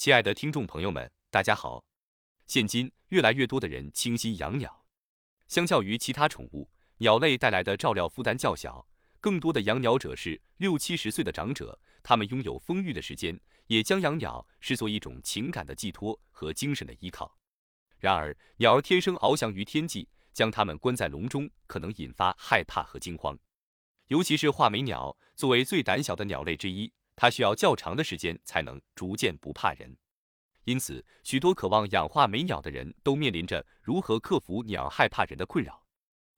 亲爱的听众朋友们，大家好。现今越来越多的人倾心养鸟，相较于其他宠物，鸟类带来的照料负担较小。更多的养鸟者是六七十岁的长者，他们拥有丰裕的时间，也将养鸟视作一种情感的寄托和精神的依靠。然而，鸟儿天生翱翔于天际，将它们关在笼中可能引发害怕和惊慌。尤其是画眉鸟，作为最胆小的鸟类之一，它需要较长的时间才能逐渐不怕人。因此，许多渴望养画眉鸟的人都面临着如何克服鸟害怕人的困扰。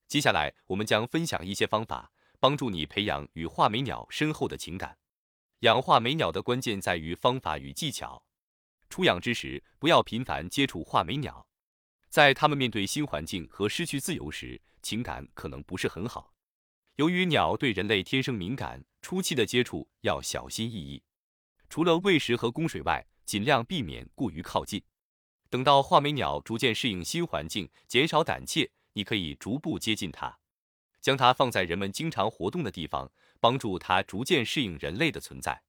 接下来，我们将分享一些方法。帮助你培养与画眉鸟深厚的情感。养画眉鸟的关键在于方法与技巧。出养之时，不要频繁接触画眉鸟。在它们面对新环境和失去自由时，情感可能不是很好。由于鸟对人类天生敏感，初期的接触要小心翼翼。除了喂食和供水外，尽量避免过于靠近。等到画眉鸟逐渐适应新环境，减少胆怯，你可以逐步接近它。将它放在人们经常活动的地方，帮助它逐渐适应人类的存在。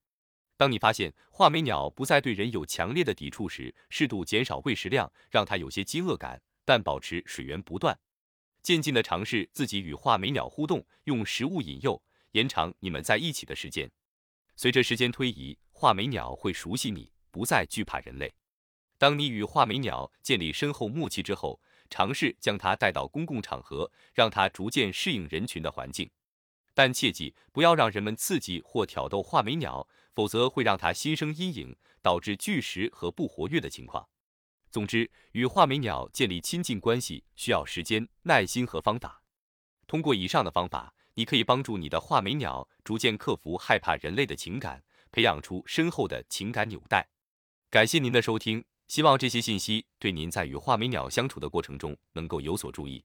当你发现画眉鸟不再对人有强烈的抵触时，适度减少喂食量，让它有些饥饿感，但保持水源不断。渐进的尝试自己与画眉鸟互动，用食物引诱，延长你们在一起的时间。随着时间推移，画眉鸟会熟悉你，不再惧怕人类。当你与画眉鸟建立深厚默契之后，尝试将它带到公共场合，让它逐渐适应人群的环境，但切记不要让人们刺激或挑逗画眉鸟，否则会让它心生阴影，导致拒食和不活跃的情况。总之，与画眉鸟建立亲近关系需要时间、耐心和方法。通过以上的方法，你可以帮助你的画眉鸟逐渐克服害怕人类的情感，培养出深厚的情感纽带。感谢您的收听。希望这些信息对您在与画眉鸟相处的过程中能够有所注意。